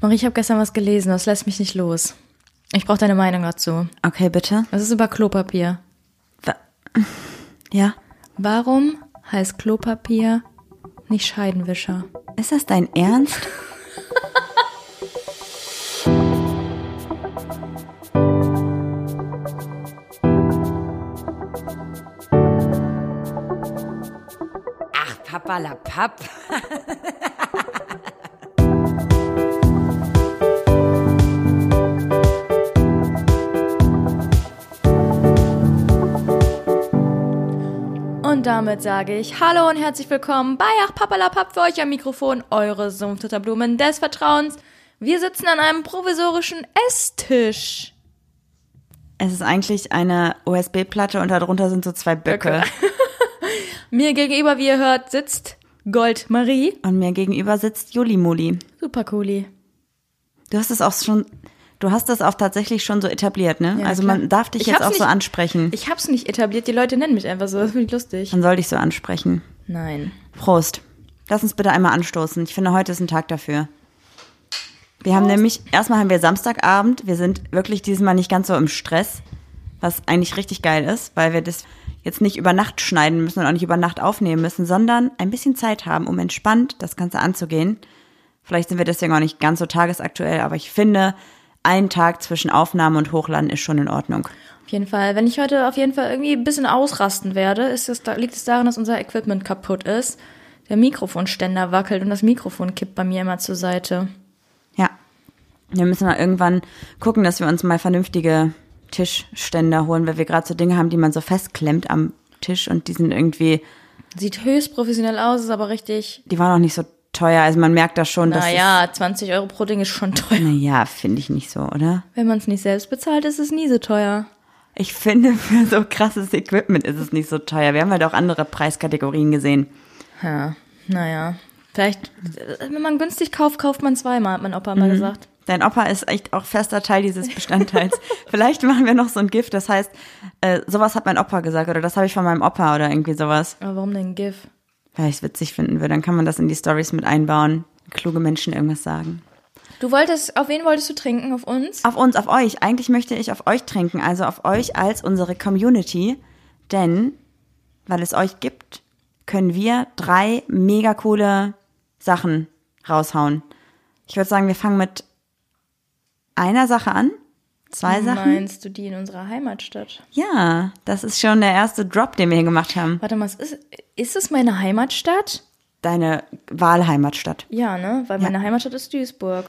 Marie, ich habe gestern was gelesen, das lässt mich nicht los. Ich brauche deine Meinung dazu. Okay, bitte. Das ist über Klopapier. Wa- Ja. Warum heißt Klopapier nicht Scheidenwischer? Ist das dein Ernst? Ach, Papalapap. Und damit sage ich Hallo und herzlich willkommen bei Ach Papalapap für euch am Mikrofon, eure Sumpftutterblumen des Vertrauens. Wir sitzen an einem provisorischen Esstisch. Es ist eigentlich eine USB-Platte und darunter sind so zwei Böcke. Mir gegenüber, wie ihr hört, sitzt Gold Marie. Und mir gegenüber sitzt Juli Muli. Super cooli. Du hast es auch schon, du hast das auch tatsächlich schon so etabliert, ne? Ja, also klar. man darf dich Ich jetzt auch so nicht- ansprechen. Ich hab's nicht etabliert, die Leute nennen mich einfach so, das finde ich lustig. Man soll dich so ansprechen. Nein. Prost. Lass uns bitte einmal anstoßen. Ich finde, heute ist ein Tag dafür. Wir haben nämlich, erstmal haben wir Samstagabend. Wir sind wirklich diesmal nicht ganz so im Stress, was eigentlich richtig geil ist, weil wir das jetzt nicht über Nacht schneiden müssen und auch nicht über Nacht aufnehmen müssen, sondern ein bisschen Zeit haben, um entspannt das Ganze anzugehen. Vielleicht sind wir deswegen auch nicht ganz so tagesaktuell, aber ich finde, ein Tag zwischen Aufnahme und Hochladen ist schon in Ordnung. Auf jeden Fall. Wenn ich heute auf jeden Fall irgendwie ein bisschen ausrasten werde, ist es, liegt es daran, dass unser Equipment kaputt ist. Der Mikrofonständer wackelt und das Mikrofon kippt bei mir immer zur Seite. Ja. Wir müssen mal irgendwann gucken, dass wir uns mal vernünftige Tischständer holen, weil wir gerade so Dinge haben, die man so festklemmt am Tisch und die sind irgendwie, Sieht höchst professionell aus, ist aber richtig. die waren auch nicht so teuer. Also man merkt da schon, dass Naja, 20 Euro pro Ding ist schon teuer. naja, finde ich nicht so, oder? Wenn man es nicht selbst bezahlt, ist es nie so teuer. Ich finde, für so krasses Equipment ist es nicht so teuer. Wir haben halt auch andere Preiskategorien gesehen. Ja, naja. Vielleicht, wenn man günstig kauft, kauft man zweimal, hat mein Opa mal gesagt. Dein Opa ist echt auch fester Teil dieses Bestandteils. Vielleicht machen wir noch so ein Gift, das heißt, äh, sowas hat mein Opa gesagt oder das habe ich von meinem Opa oder irgendwie sowas. Aber warum denn GIF? Weil ich es witzig finden würde, dann kann man das in die Stories mit einbauen. Kluge Menschen irgendwas sagen. Du wolltest, auf wen wolltest du trinken? Auf uns? Auf uns, auf euch. Eigentlich möchte ich auf euch trinken, also auf euch als unsere Community. Denn, weil es euch gibt, können wir drei mega coole Sachen raushauen. Ich würde sagen, wir fangen mit einer Sache an. Zwei Sachen. Meinst du die in unserer Heimatstadt? Ja, das ist schon der erste Drop, den wir hier gemacht haben. Warte mal, ist, ist es meine Heimatstadt? Deine Wahlheimatstadt. Ja, ne? Weil meine Heimatstadt ist Duisburg.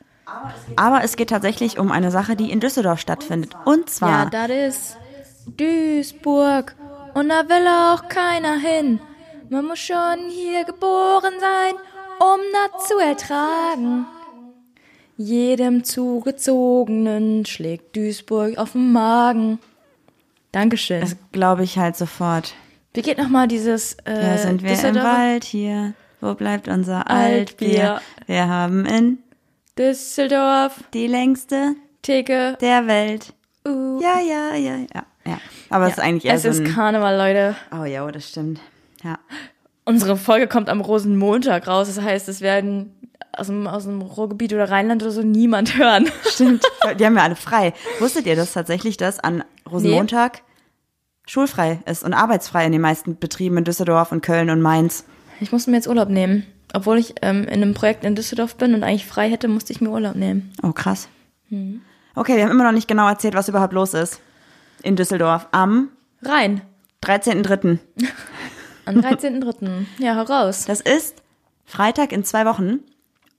Aber es geht tatsächlich um eine Sache, die in Düsseldorf stattfindet. Und Ja, zwar das ist Duisburg. Und da will auch keiner hin. Man muss schon hier geboren sein, um das zu ertragen. Jedem Zugezogenen schlägt Duisburg auf den Magen. Dankeschön. Das glaube ich halt sofort. Wie geht nochmal dieses äh, Da sind wir im Düsseldorfer- Wald hier. Wo bleibt unser Altbier? Altbier? Wir haben in Düsseldorf, die längste Theke. der Welt. Uh. Ja, ja, ja, ja. ja. Aber es ist eigentlich eher es so ist ein... Karneval, Leute. Oh ja, das stimmt. Ja. Unsere Folge kommt am Rosenmontag raus. Das heißt, es werden aus dem, aus dem Ruhrgebiet oder Rheinland oder so niemand hören. Stimmt. Die haben ja alle frei. Wusstet ihr das tatsächlich, dass an Rosenmontag schulfrei ist und arbeitsfrei in den meisten Betrieben in Düsseldorf und Köln und Mainz? Ich musste mir jetzt Urlaub nehmen. Obwohl ich ähm, in einem Projekt in Düsseldorf bin und eigentlich frei hätte, musste ich mir Urlaub nehmen. Oh, krass. Okay, wir haben immer noch nicht genau erzählt, was überhaupt los ist in Düsseldorf am Rein. 13.3. Am 13.3. ja, heraus. Das ist Freitag in zwei Wochen.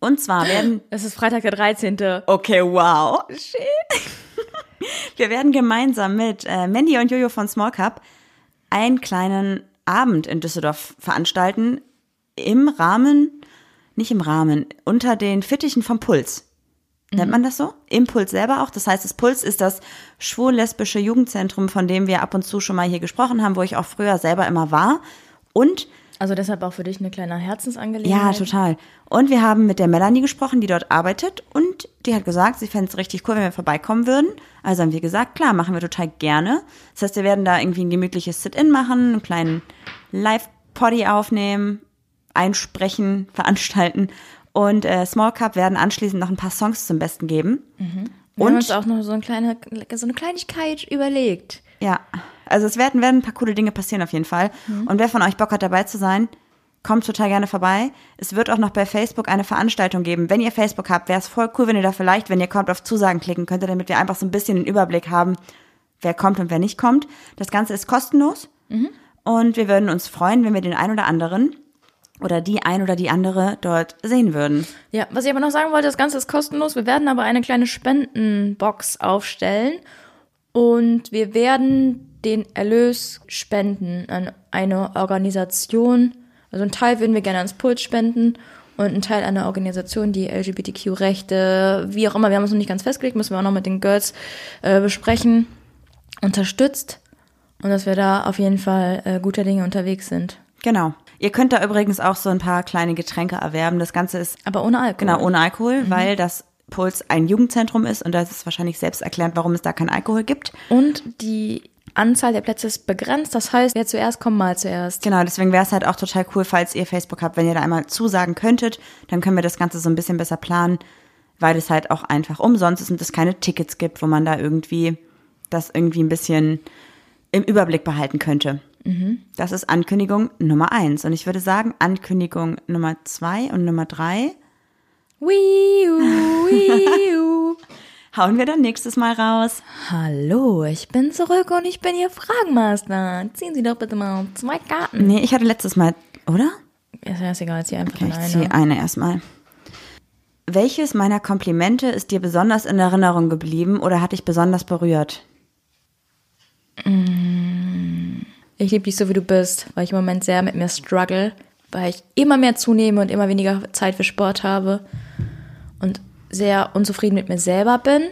Und zwar werden. Es ist Freitag der 13. Okay, wow. Wir werden gemeinsam mit äh, Mandy und Jojo von Small Cup einen kleinen Abend in Düsseldorf veranstalten. Im Rahmen, nicht im Rahmen, unter den Fittichen vom Puls. Nennt man das so? Im Puls selber auch. Das heißt, das Puls ist das schwul-lesbische Jugendzentrum, von dem wir ab und zu schon mal hier gesprochen haben, wo ich auch früher selber immer war. Und Also deshalb auch für dich eine kleine Herzensangelegenheit. ja, total. Und wir haben mit der Melanie gesprochen, die dort arbeitet. Und die hat gesagt, sie fände es richtig cool, wenn wir vorbeikommen würden. Also haben wir gesagt, klar, machen wir total gerne. Das heißt, wir werden da irgendwie ein gemütliches Sit-In machen, einen kleinen Live-Poddy aufnehmen, einsprechen, veranstalten. Und äh, Small Cup werden anschließend noch ein paar Songs zum Besten geben. Wir haben Und uns auch noch so eine kleine, so eine Kleinigkeit überlegt. Ja, also es werden, werden ein paar coole Dinge passieren auf jeden Fall. Und wer von euch Bock hat, dabei zu sein, kommt total gerne vorbei. Es wird auch noch bei Facebook eine Veranstaltung geben. Wenn ihr Facebook habt, wäre es voll cool, wenn ihr da vielleicht, wenn ihr kommt, auf Zusagen klicken könntet, damit wir einfach so ein bisschen den Überblick haben, wer kommt und wer nicht kommt. Das Ganze ist kostenlos. Und wir würden uns freuen, wenn wir den ein oder anderen oder die ein oder die andere dort sehen würden. Ja, was ich aber noch sagen wollte, das Ganze ist kostenlos. Wir werden aber eine kleine Spendenbox aufstellen und wir werden den Erlös spenden an eine Organisation. Also einen Teil würden wir gerne ans Puls spenden und einen Teil an eine Organisation, die LGBTQ-Rechte, wie auch immer, wir haben uns noch nicht ganz festgelegt, müssen wir auch noch mit den Girls äh, besprechen, unterstützt und dass wir da auf jeden Fall äh, guter Dinge unterwegs sind. Genau. Ihr könnt da übrigens auch so ein paar kleine Getränke erwerben. Das Ganze ist Aber ohne Alkohol. Genau, ohne Alkohol, weil das Puls ein Jugendzentrum ist und das ist wahrscheinlich selbst erklärt, warum es da keinen Alkohol gibt. Und die Anzahl der Plätze ist begrenzt. Das heißt, wer zuerst kommt, mal zuerst. Genau, deswegen wäre es halt auch total cool, falls ihr Facebook habt, wenn ihr da einmal zusagen könntet, dann können wir das Ganze so ein bisschen besser planen, weil es halt auch einfach umsonst ist und es keine Tickets gibt, wo man da irgendwie das irgendwie ein bisschen im Überblick behalten könnte. Das ist Ankündigung Nummer eins. Und ich würde sagen, Ankündigung Nummer zwei und Nummer drei Wiu, wiu. hauen wir dann nächstes Mal raus. Hallo, ich bin zurück und ich bin Ihr Fragenmaster. Ziehen Sie doch bitte mal zwei Karten. Nee, ich hatte letztes Mal, oder? Ist ja ist egal, jetzt hier einfach Okay, ich alleine. ziehe eine erstmal. Welches meiner Komplimente ist dir besonders in Erinnerung geblieben oder hat dich besonders berührt? Ich liebe dich so, wie du bist, weil ich im Moment sehr mit mir struggle, weil ich immer mehr zunehme und immer weniger Zeit für Sport habe und sehr unzufrieden mit mir selber bin,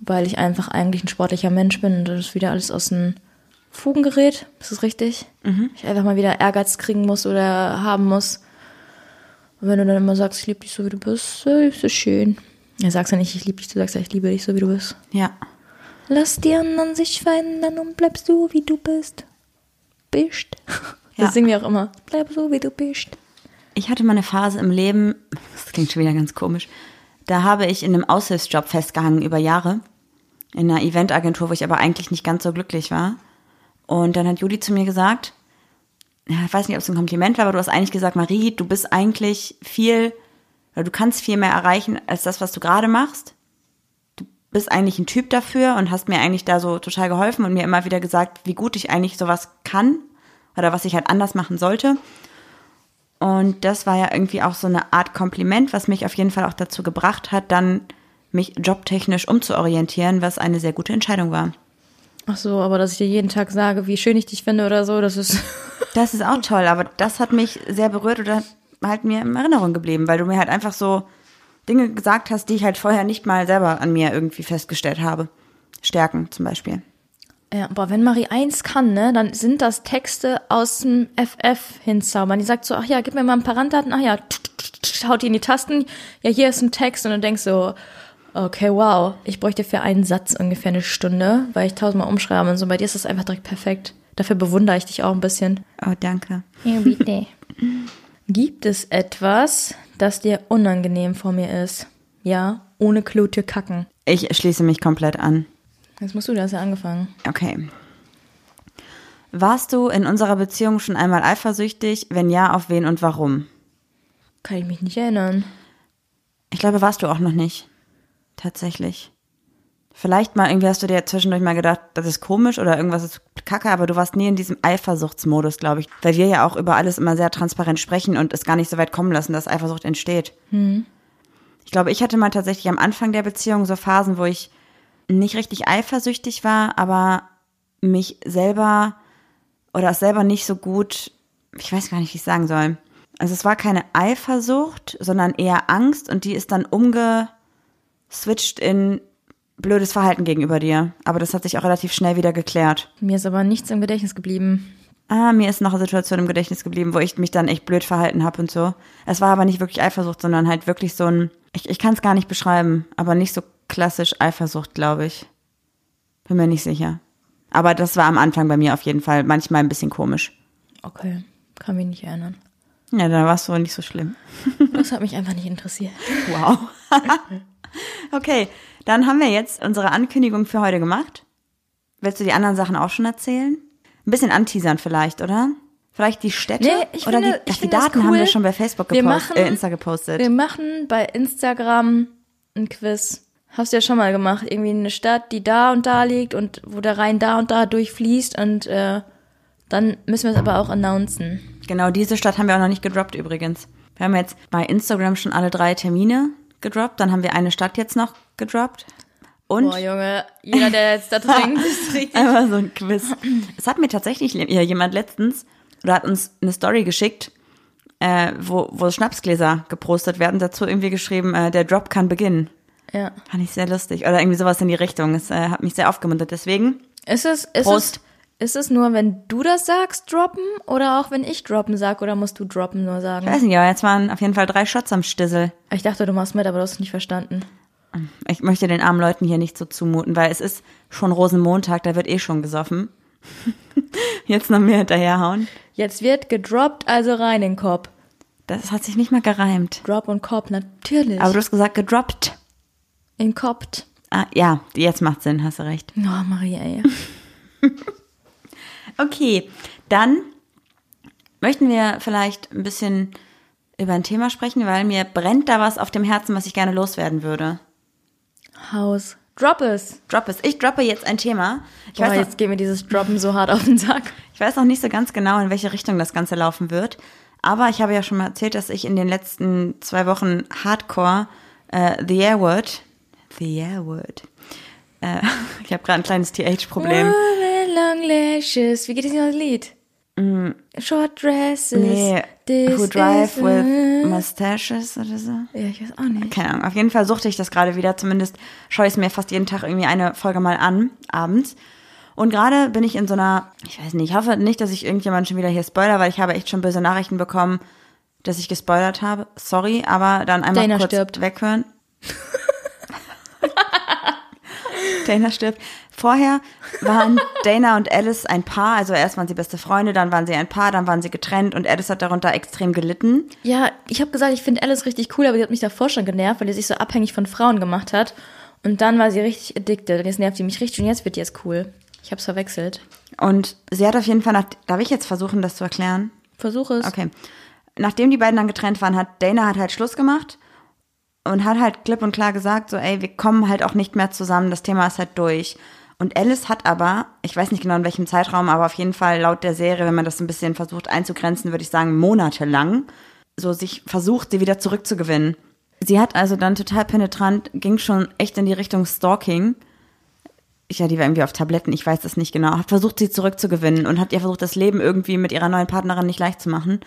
weil ich einfach eigentlich ein sportlicher Mensch bin und das wieder alles aus den Fugen gerät. Ist das richtig? Ich einfach mal wieder Ehrgeiz kriegen muss oder haben muss. Und wenn du dann immer sagst, ich liebe dich so, wie du bist, ist das schön. Ja, sagst ja nicht, ich liebe dich, du sagst ja, ich liebe dich so, wie du bist. Ja. Lass die anderen sich verändern und bleib so, wie du bist. Bist. Das Ja. singen wir auch immer. Bleib so, wie du bist. Ich hatte mal eine Phase im Leben, das klingt schon wieder ganz komisch, da habe ich in einem Aushilfsjob festgehangen über Jahre. In einer Eventagentur, wo ich aber eigentlich nicht ganz so glücklich war. Und dann hat Judy zu mir gesagt, ich weiß nicht, ob es ein Kompliment war, aber du hast eigentlich gesagt, Marie, du bist eigentlich viel, oder du kannst viel mehr erreichen als das, was du gerade machst. Du bist eigentlich ein Typ dafür und hast mir eigentlich da so total geholfen und mir immer wieder gesagt, wie gut ich eigentlich sowas kann oder was ich halt anders machen sollte. Und das war ja irgendwie auch so eine Art Kompliment, was mich auf jeden Fall auch dazu gebracht hat, dann mich jobtechnisch umzuorientieren, was eine sehr gute Entscheidung war. Ach so, aber dass ich dir jeden Tag sage, wie schön ich dich finde oder so, das ist. Das ist auch toll, aber das hat mich sehr berührt oder halt mir in Erinnerung geblieben, weil du mir halt einfach so Dinge gesagt hast, die ich halt vorher nicht mal selber an mir irgendwie festgestellt habe. Stärken zum Beispiel. Ja, aber wenn Marie eins kann, ne, dann sind das Texte aus dem FF hinzaubern. Die sagt so, ach ja, gib mir mal ein paar Randdaten, ach ja, haut die in die Tasten, ja, hier ist ein Text und du denkst so, okay, wow, ich bräuchte für einen Satz ungefähr eine Stunde, weil ich tausendmal umschreibe und so. Bei dir ist das einfach direkt perfekt. Dafür bewundere ich dich auch ein bisschen. Oh, danke. Ja, bitte. Gibt es etwas, das dir unangenehm vor mir ist? Ja, ohne Klotür kacken. Ich schließe mich komplett an. Jetzt musst du, du hast ja angefangen. Okay. Warst du in unserer Beziehung schon einmal eifersüchtig? Wenn ja, auf wen und warum? Kann ich mich nicht erinnern. Ich glaube, warst du auch noch nicht. Tatsächlich. Vielleicht mal irgendwie hast du dir zwischendurch mal gedacht, das ist komisch oder irgendwas ist kacke, aber du warst nie in diesem Eifersuchtsmodus, glaube ich. Weil wir ja auch über alles immer sehr transparent sprechen und es gar nicht so weit kommen lassen, dass Eifersucht entsteht. Ich glaube, ich hatte mal tatsächlich am Anfang der Beziehung so Phasen, wo ich nicht richtig eifersüchtig war, aber mich selber oder es selber nicht so gut, ich weiß gar nicht, wie ich sagen soll. Also es war keine Eifersucht, sondern eher Angst und die ist dann umgeswitcht in blödes Verhalten gegenüber dir. Aber das hat sich auch relativ schnell wieder geklärt. Mir ist aber nichts im Gedächtnis geblieben. Ah, mir ist noch eine Situation im Gedächtnis geblieben, wo ich mich dann echt blöd verhalten habe und so. Es war aber nicht wirklich Eifersucht, sondern halt wirklich so ein, ich, ich kann es gar nicht beschreiben, aber nicht so klassisch Eifersucht, glaube ich. Bin mir nicht sicher. Aber das war am Anfang bei mir auf jeden Fall manchmal ein bisschen komisch. Okay, kann mich nicht erinnern. Ja, da war es wohl nicht so schlimm. Das hat mich einfach nicht interessiert. Wow. okay, dann haben wir jetzt unsere Ankündigung für heute gemacht. Willst du die anderen Sachen auch schon erzählen? Ein bisschen anteasern vielleicht, oder? Vielleicht die Städte? Nee, ich oder finde- die, ach, die Daten haben cool. wir schon bei Facebook gepostet, machen- äh, Insta gepostet. Wir machen bei Instagram ein Quiz. Hast du ja schon mal gemacht. Irgendwie eine Stadt, die da und da liegt und wo der Rhein da und da durchfließt und äh, dann müssen wir es aber auch announcen. Genau, diese Stadt haben wir auch noch nicht gedroppt übrigens. Wir haben jetzt bei Instagram schon alle drei Termine gedroppt. Dann haben wir eine Stadt jetzt noch gedroppt. Und Boah, Junge, jeder, der jetzt da trinkt, ist richtig. einfach so ein Quiz. Es hat mir tatsächlich jemand letztens oder hat uns eine Story geschickt, äh, wo, wo Schnapsgläser gepostet werden, dazu irgendwie geschrieben, äh, der Drop kann beginnen. Ja. Fand ich sehr lustig. Oder irgendwie sowas in die Richtung. Es äh, hat mich sehr aufgemuntert. Deswegen, Ist es, ist Prost. es, ist es nur, wenn du das sagst, droppen oder auch wenn ich droppen sag oder musst du droppen nur sagen? ich weiß nicht, aber jetzt waren auf jeden Fall drei Shots am Stissel. Ich dachte, du machst mit, aber du hast es nicht verstanden. Ich möchte den armen Leuten hier nicht so zumuten, weil es ist schon Rosenmontag, da wird eh schon gesoffen. Jetzt noch mehr hinterherhauen. Jetzt wird gedroppt, also rein in den Kopf. Das hat sich nicht mal gereimt. Drop und Kopf, natürlich. Aber du hast gesagt gedroppt. In Kopf. Ah, ja, jetzt macht Sinn, hast du recht. Oh, Maria, ey. Okay, dann möchten wir vielleicht ein bisschen über ein Thema sprechen, weil mir brennt da was auf dem Herzen, was ich gerne loswerden würde. Haus. Drop es. Drop es. Ich droppe jetzt ein Thema. Ich Boah, weiß, noch, jetzt geht mir dieses Droppen so hart auf den Sack. ich weiß noch nicht so ganz genau, in welche Richtung das Ganze laufen wird. Aber ich habe ja schon mal erzählt, dass ich in den letzten zwei Wochen Hardcore äh, The Air Word, The Air Word, äh, ich habe gerade ein kleines TH-Problem. Long lashes. Wie geht es das Lied? Short dresses. Mm. Nee, this Who Drive with Mustaches oder so. Ja, ich weiß auch nicht. Keine Ahnung. Auf jeden Fall suchte ich das gerade wieder. Zumindest schaue ich es mir fast jeden Tag irgendwie eine Folge mal an, abends. Und gerade bin ich in so einer, ich weiß nicht, ich hoffe nicht, dass ich irgendjemand schon wieder hier spoiler, weil ich habe echt schon böse Nachrichten bekommen, dass ich gespoilert habe. Sorry, aber dann einmal Dana kurz stirbt. weghören. Dana stirbt. Vorher waren Dana und Alice ein Paar, also erst waren sie beste Freunde, dann waren sie ein Paar, dann waren sie getrennt und Alice hat darunter extrem gelitten. Ja, ich habe gesagt, ich finde Alice richtig cool, aber sie hat mich davor schon genervt, weil die sich so abhängig von Frauen gemacht hat. Und dann war sie richtig addicted. Jetzt nervt sie mich richtig und jetzt wird die jetzt cool. Ich hab's verwechselt. Und sie hat auf jeden Fall nach, darf ich jetzt versuchen, das zu erklären? Versuche es. Okay. Nachdem die beiden dann getrennt waren, hat Dana hat halt Schluss gemacht und hat halt klipp und klar gesagt, so, ey, wir kommen halt auch nicht mehr zusammen, das Thema ist halt durch. Und Alice hat aber, ich weiß nicht genau in welchem Zeitraum, aber auf jeden Fall laut der Serie, wenn man das ein bisschen versucht einzugrenzen, würde ich sagen, monatelang, so sich versucht, sie wieder zurückzugewinnen. Sie hat also dann total penetrant, ging schon echt in die Richtung Stalking. Ja, die war irgendwie auf Tabletten, ich weiß das nicht genau. Hat versucht, sie zurückzugewinnen und hat ihr versucht, das Leben irgendwie mit ihrer neuen Partnerin nicht leicht zu machen.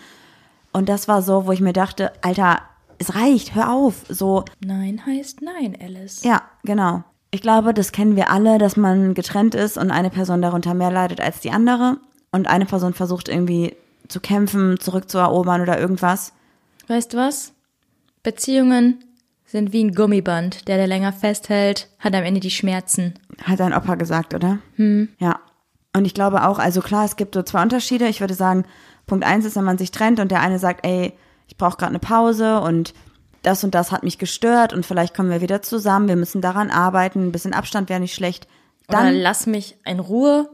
Und das war so, wo ich mir dachte, Alter, es reicht, hör auf. So, Nein heißt nein, Alice. ja, genau. Ich glaube, das kennen wir alle, dass man getrennt ist und eine Person darunter mehr leidet als die andere. Und eine Person versucht irgendwie zu kämpfen, zurückzuerobern oder irgendwas. Weißt du was? Beziehungen sind wie ein Gummiband. Der, der länger festhält, hat am Ende die Schmerzen. Hat dein Opa gesagt, oder? Hm. Ja. Und ich glaube auch, also klar, es gibt so zwei Unterschiede. Ich würde sagen, Punkt eins ist, wenn man sich trennt und der eine sagt, ey, ich brauche gerade eine Pause und das und das hat mich gestört und vielleicht kommen wir wieder zusammen, wir müssen daran arbeiten, ein bisschen Abstand wäre nicht schlecht. Dann Dann, lass mich in Ruhe.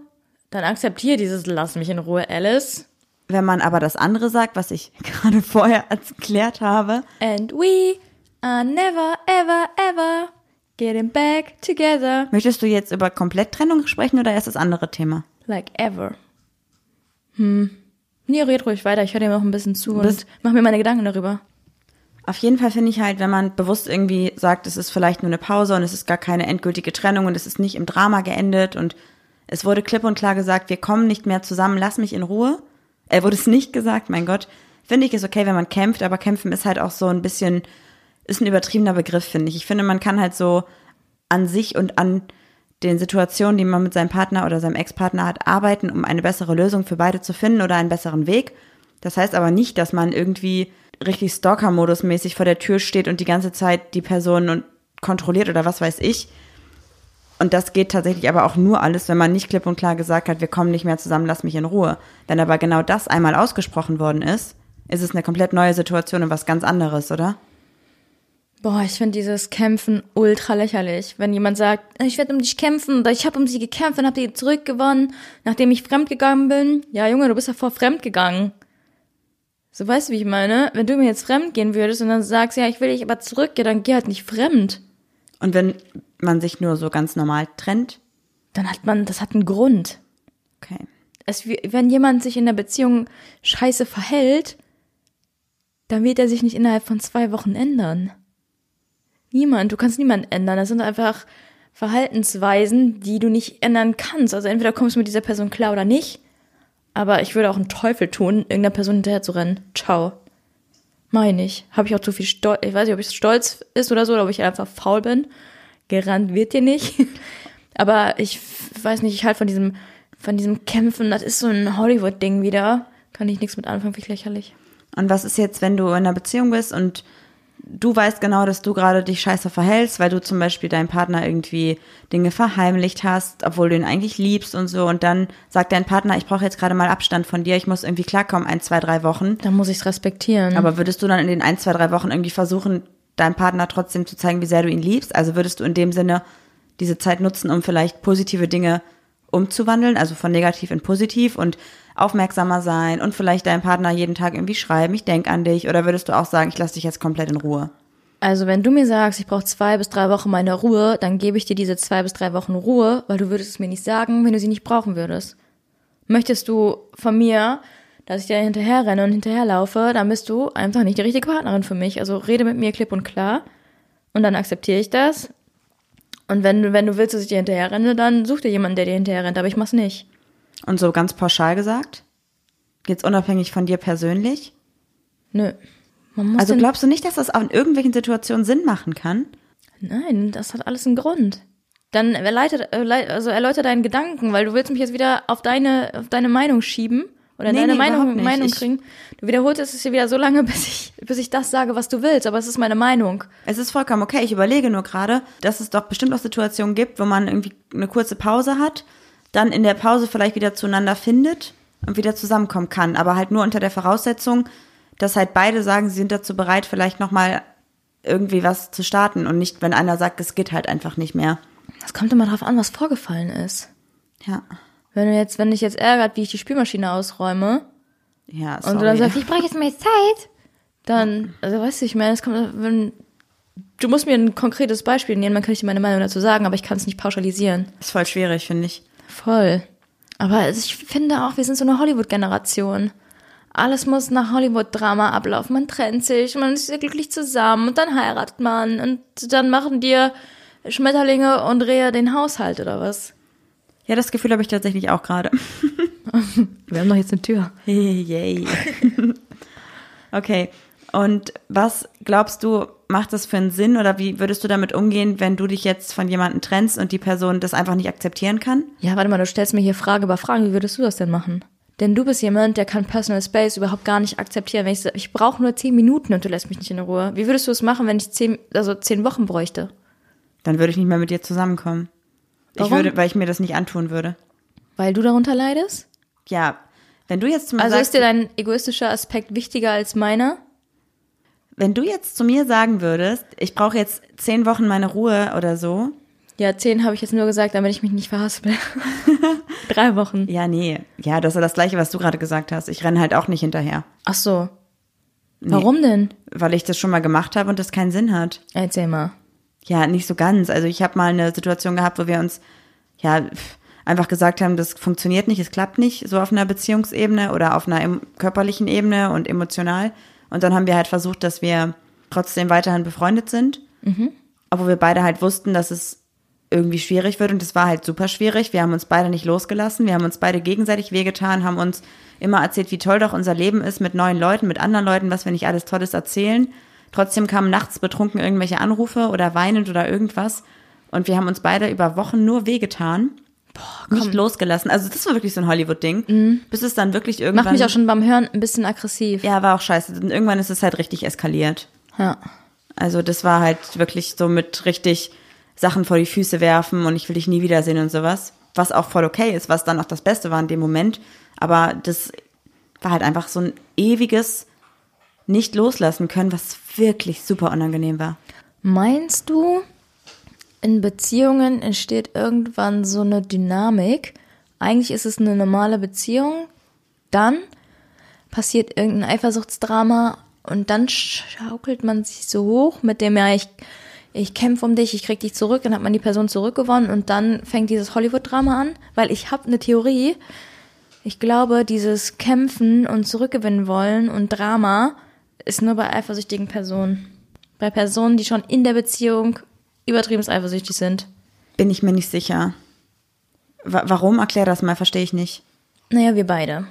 Dann akzeptiere dieses Lass mich in Ruhe, Alice. wenn man aber das andere sagt, was ich gerade vorher erklärt habe, And we are never, ever, ever getting back together. möchtest du jetzt über Kompletttrennung sprechen oder erst das andere Thema? Like ever. Hm. Nee, red ruhig weiter. Ich höre dir noch ein bisschen zu Bis- und mach mir meine Gedanken darüber. Auf jeden Fall finde ich halt, wenn man bewusst irgendwie sagt, es ist vielleicht nur eine Pause und es ist gar keine endgültige Trennung und es ist nicht im Drama geendet und es wurde klipp und klar gesagt, wir kommen nicht mehr zusammen, lass mich in Ruhe. Er wurde es nicht gesagt, mein Gott. Finde ich, ist okay, wenn man kämpft, aber kämpfen ist halt auch so ein bisschen, ist ein übertriebener Begriff, finde ich. Ich finde, man kann halt so an sich und an den Situationen, die man mit seinem Partner oder seinem Ex-Partner hat, arbeiten, um eine bessere Lösung für beide zu finden oder einen besseren Weg. Das heißt aber nicht, dass man irgendwie richtig Stalker-Modus mäßig vor der Tür steht und die ganze Zeit die Person und kontrolliert oder was weiß ich. Und das geht tatsächlich aber auch nur alles, wenn man nicht klipp und klar gesagt hat, wir kommen nicht mehr zusammen, lass mich in Ruhe. Wenn aber genau das einmal ausgesprochen worden ist, ist es eine komplett neue Situation und was ganz anderes, oder? Boah, ich finde dieses Kämpfen ultra lächerlich. Wenn jemand sagt, ich werde um dich kämpfen oder ich habe um sie gekämpft und habe die zurückgewonnen, nachdem ich fremdgegangen bin. Ja, Junge, du bist ja vor fremdgegangen. So weißt du, wie ich meine? Wenn du mir jetzt fremd gehen würdest und dann sagst, ja, ich will dich aber zurück, ja, dann geh halt nicht fremd. Und wenn man sich nur so ganz normal trennt? Dann hat man, das hat einen Grund. Okay. Es, wenn jemand sich in der Beziehung scheiße verhält, dann wird er sich nicht innerhalb von zwei Wochen ändern. Niemand, du kannst niemanden ändern. Das sind einfach Verhaltensweisen, die du nicht ändern kannst. Also entweder kommst du mit dieser Person klar oder nicht. Aber ich würde auch einen Teufel tun, irgendeiner Person hinterher zu rennen. Ciao. Meine ich. Habe ich auch zu viel Stolz. Ich weiß nicht, ob ich stolz ist oder so, oder ob ich einfach faul bin. Gerannt wird dir nicht. Aber ich weiß nicht, ich halt von diesem, von diesem Kämpfen, das ist so ein Hollywood-Ding wieder. Kann ich nichts mit anfangen, wie lächerlich. Und was ist jetzt, wenn du in einer Beziehung bist und du weißt genau, dass du gerade dich scheiße verhältst, weil du zum Beispiel deinem Partner irgendwie Dinge verheimlicht hast, obwohl du ihn eigentlich liebst und so. Und dann sagt dein Partner, ich brauche jetzt gerade mal Abstand von dir, ich muss irgendwie klarkommen, ein, zwei, drei Wochen. Dann muss ich es respektieren. Aber würdest du dann in den ein, zwei, drei Wochen irgendwie versuchen, deinem Partner trotzdem zu zeigen, wie sehr du ihn liebst? Also würdest du in dem Sinne diese Zeit nutzen, um vielleicht positive Dinge umzuwandeln, also von negativ in positiv und aufmerksamer sein und vielleicht deinem Partner jeden Tag irgendwie schreiben, ich denk an dich oder würdest du auch sagen, ich lasse dich jetzt komplett in Ruhe? Also wenn du mir sagst, ich brauche zwei bis drei Wochen meine Ruhe, dann gebe ich dir diese zwei bis drei Wochen Ruhe, weil du würdest es mir nicht sagen, wenn du sie nicht brauchen würdest. Möchtest du von mir, dass ich dir hinterher renne und hinterherlaufe, dann bist du einfach nicht die richtige Partnerin für mich. Also rede mit mir klipp und klar und dann akzeptiere ich das. Und wenn, du wenn du willst, dass ich dir hinterher renne, dann such dir jemanden, der dir hinterher rennt, aber ich mach's nicht. Und so ganz pauschal gesagt? Jetzt unabhängig von dir persönlich? Nö. also glaubst du nicht, dass das auch in irgendwelchen Situationen Sinn machen kann? Nein, das hat alles einen Grund. Dann erleitet, also erläuter deinen Gedanken, weil du willst mich jetzt wieder auf deine, auf deine Meinung schieben oder nee, deine nee, Meinung, Meinung ich, kriegen. Du wiederholst es hier wieder so lange, bis ich, bis ich das sage, was du willst, aber es ist meine Meinung. Es ist vollkommen okay. Ich überlege nur gerade, dass es doch bestimmt auch Situationen gibt, wo man irgendwie eine kurze Pause hat dann in der Pause vielleicht wieder zueinander findet und wieder zusammenkommen kann. Aber halt nur unter der Voraussetzung, dass halt beide sagen, sie sind dazu bereit, vielleicht nochmal irgendwie was zu starten und nicht, wenn einer sagt, es geht halt einfach nicht mehr. Das kommt immer drauf an, was vorgefallen ist. Ja. Wenn du jetzt, wenn dich jetzt ärgert, wie ich die Spülmaschine ausräume, ja, sorry. und du dann sagst, ich brauche jetzt mehr Zeit, dann, also weißt du, ich meine, es kommt, wenn du musst mir ein konkretes Beispiel nehmen, dann kann ich dir meine Meinung dazu sagen, aber ich kann es nicht pauschalisieren. ist voll schwierig, finde ich. Voll. Aber ich finde auch, wir sind so eine Hollywood-Generation. Alles muss nach Hollywood-Drama ablaufen. Man trennt sich, man ist glücklich zusammen und dann heiratet man und dann machen dir Schmetterlinge und Rehe den Haushalt oder was? Ja, das Gefühl habe ich tatsächlich auch gerade. Wir haben doch jetzt eine Tür. Yay. okay. Und was glaubst du, macht das für einen Sinn oder wie würdest du damit umgehen, wenn du dich jetzt von jemandem trennst und die Person das einfach nicht akzeptieren kann? Ja, warte mal, du stellst mir hier Frage über Frage. Wie würdest du das denn machen? Denn du bist jemand, der kann Personal Space überhaupt gar nicht akzeptieren. Wenn ich sage, ich brauche nur zehn Minuten und du lässt mich nicht in Ruhe. Wie würdest du es machen, wenn ich zehn, also zehn Wochen bräuchte? Dann würde ich nicht mehr mit dir zusammenkommen. Warum? Ich würde, weil ich mir das nicht antun würde. Weil du darunter leidest? Ja. Wenn du jetzt mal Also sagst, ist dir dein egoistischer Aspekt wichtiger als meiner? Wenn du jetzt zu mir sagen würdest, ich brauche jetzt zehn Wochen meine Ruhe oder so. Ja, zehn habe ich jetzt nur gesagt, damit ich mich nicht verhaspel. Drei Wochen. Ja, nee. Ja, das ist das Gleiche, was du gerade gesagt hast. Ich renne halt auch nicht hinterher. Ach so. Nee, Warum denn? Weil ich das schon mal gemacht habe und das keinen Sinn hat. Erzähl mal. Ja, nicht so ganz. Also ich habe mal eine Situation gehabt, wo wir uns ja einfach gesagt haben, das funktioniert nicht, es klappt nicht, so auf einer Beziehungsebene oder auf einer körperlichen Ebene und emotional. Und dann haben wir halt versucht, dass wir trotzdem weiterhin befreundet sind. Mhm. Obwohl wir beide halt wussten, dass es irgendwie schwierig wird und es war halt super schwierig. Wir haben uns beide nicht losgelassen. Wir haben uns beide gegenseitig wehgetan, haben uns immer erzählt, wie toll doch unser Leben ist mit neuen Leuten, mit anderen Leuten, was wir nicht alles Tolles erzählen. Trotzdem kamen nachts betrunken irgendwelche Anrufe oder weinend oder irgendwas. Und wir haben uns beide über Wochen nur wehgetan. Boah, nicht losgelassen. Also das war wirklich so ein Hollywood-Ding. Mhm. Bis es dann wirklich irgendwann. Macht mich auch schon beim Hören ein bisschen aggressiv. Ja, war auch scheiße. Und irgendwann ist es halt richtig eskaliert. Ja. Also das war halt wirklich so mit richtig Sachen vor die Füße werfen und ich will dich nie wiedersehen und sowas. Was auch voll okay ist, was dann auch das Beste war in dem Moment. Aber das war halt einfach so ein ewiges nicht loslassen können, was wirklich super unangenehm war. Meinst du, in Beziehungen entsteht irgendwann so eine Dynamik? Eigentlich ist es eine normale Beziehung, dann passiert irgendein Eifersuchtsdrama und dann schaukelt man sich so hoch mit dem, ja, ich, ich kämpfe um dich, ich krieg dich zurück, dann hat man die Person zurückgewonnen und dann fängt dieses Hollywood-Drama an, weil ich habe eine Theorie. Ich glaube, dieses Kämpfen und zurückgewinnen wollen und Drama ist nur bei eifersüchtigen Personen. Bei Personen, die schon in der Beziehung übertrieben eifersüchtig sind. Bin ich mir nicht sicher. Wa warum? Erklär das mal, verstehe ich nicht. Naja, wir beide.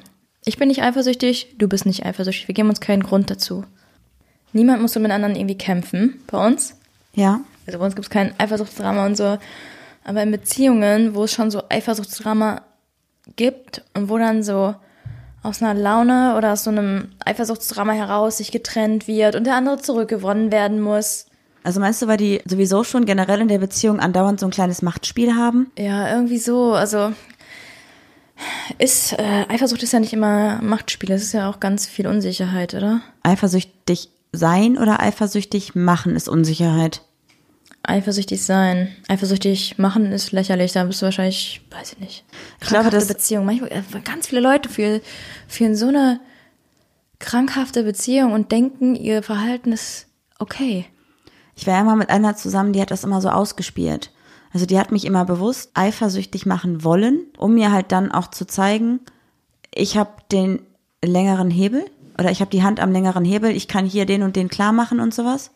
Ich bin nicht eifersüchtig, du bist nicht eifersüchtig. Wir geben uns keinen Grund dazu. Niemand muss so mit anderen irgendwie kämpfen. Bei uns. Ja. Also bei uns gibt es kein Eifersuchtsdrama und so. Aber in Beziehungen, wo es schon so Eifersuchtsdrama gibt und wo dann so aus einer Laune oder aus so einem Eifersuchtsdrama heraus sich getrennt wird und der andere zurückgewonnen werden muss. Also meinst du, weil die sowieso schon generell in der Beziehung andauernd so ein kleines Machtspiel haben? Ja, irgendwie so. Also ist äh, Eifersucht ist ja nicht immer Machtspiel, es ist ja auch ganz viel Unsicherheit, oder? Eifersüchtig sein oder eifersüchtig machen ist Unsicherheit. Eifersüchtig sein. Eifersüchtig machen ist lächerlich, da bist du wahrscheinlich, weiß ich nicht. Ich glaube, das Beziehung. Manchmal, äh, ganz viele Leute führen, führen so eine krankhafte Beziehung und denken, ihr Verhalten ist okay. Ich war mal mit einer zusammen, die hat das immer so ausgespielt. Also die hat mich immer bewusst eifersüchtig machen wollen, um mir halt dann auch zu zeigen, ich habe den längeren Hebel oder ich habe die Hand am längeren Hebel, ich kann hier den und den klar machen und sowas.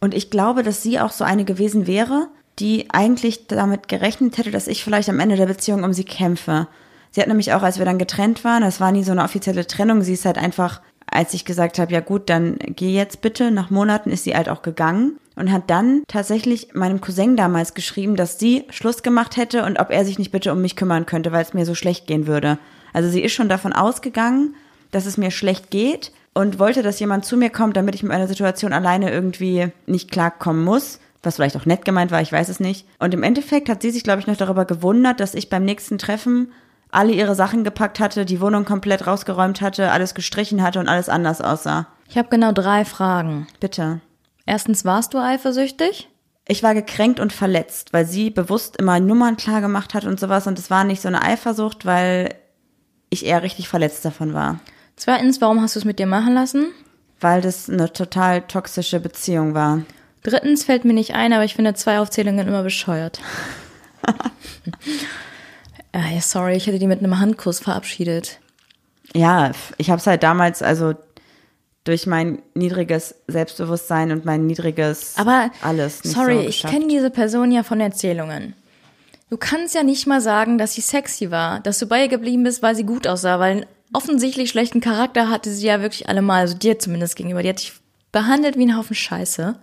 Und ich glaube, dass sie auch so eine gewesen wäre, die eigentlich damit gerechnet hätte, dass ich vielleicht am Ende der Beziehung um sie kämpfe. Sie hat nämlich auch, als wir dann getrennt waren, das war nie so eine offizielle Trennung, sie ist halt einfach, als ich gesagt habe, ja gut, dann geh jetzt bitte, nach Monaten ist sie halt auch gegangen und hat dann tatsächlich meinem Cousin damals geschrieben, dass sie Schluss gemacht hätte und ob er sich nicht bitte um mich kümmern könnte, weil es mir so schlecht gehen würde. Also sie ist schon davon ausgegangen, dass es mir schlecht geht und wollte, dass jemand zu mir kommt, damit ich mit meiner Situation alleine irgendwie nicht klarkommen muss. Was vielleicht auch nett gemeint war, ich weiß es nicht. Und im Endeffekt hat sie sich, glaube ich, noch darüber gewundert, dass ich beim nächsten Treffen alle ihre Sachen gepackt hatte, die Wohnung komplett rausgeräumt hatte, alles gestrichen hatte und alles anders aussah. Ich habe genau drei Fragen. Bitte. Erstens, warst du eifersüchtig? Ich war gekränkt und verletzt, weil sie bewusst immer Nummern klar gemacht hat und sowas. Und es war nicht so eine Eifersucht, weil ich eher richtig verletzt davon war. Zweitens, warum hast du es mit dir machen lassen? Weil das eine total toxische Beziehung war. Drittens fällt mir nicht ein, aber ich finde zwei Aufzählungen immer bescheuert. ja, sorry, ich hätte die mit einem Handkuss verabschiedet. Ja, ich habe es halt damals, also durch mein niedriges Selbstbewusstsein und mein niedriges aber, alles. Nicht sorry, so ich kenne diese Person ja von Erzählungen. Du kannst ja nicht mal sagen, dass sie sexy war, dass du bei ihr geblieben bist, weil sie gut aussah, weil einen offensichtlich schlechten Charakter hatte sie ja wirklich allemal, also dir zumindest gegenüber. Die hat dich behandelt wie ein Haufen Scheiße.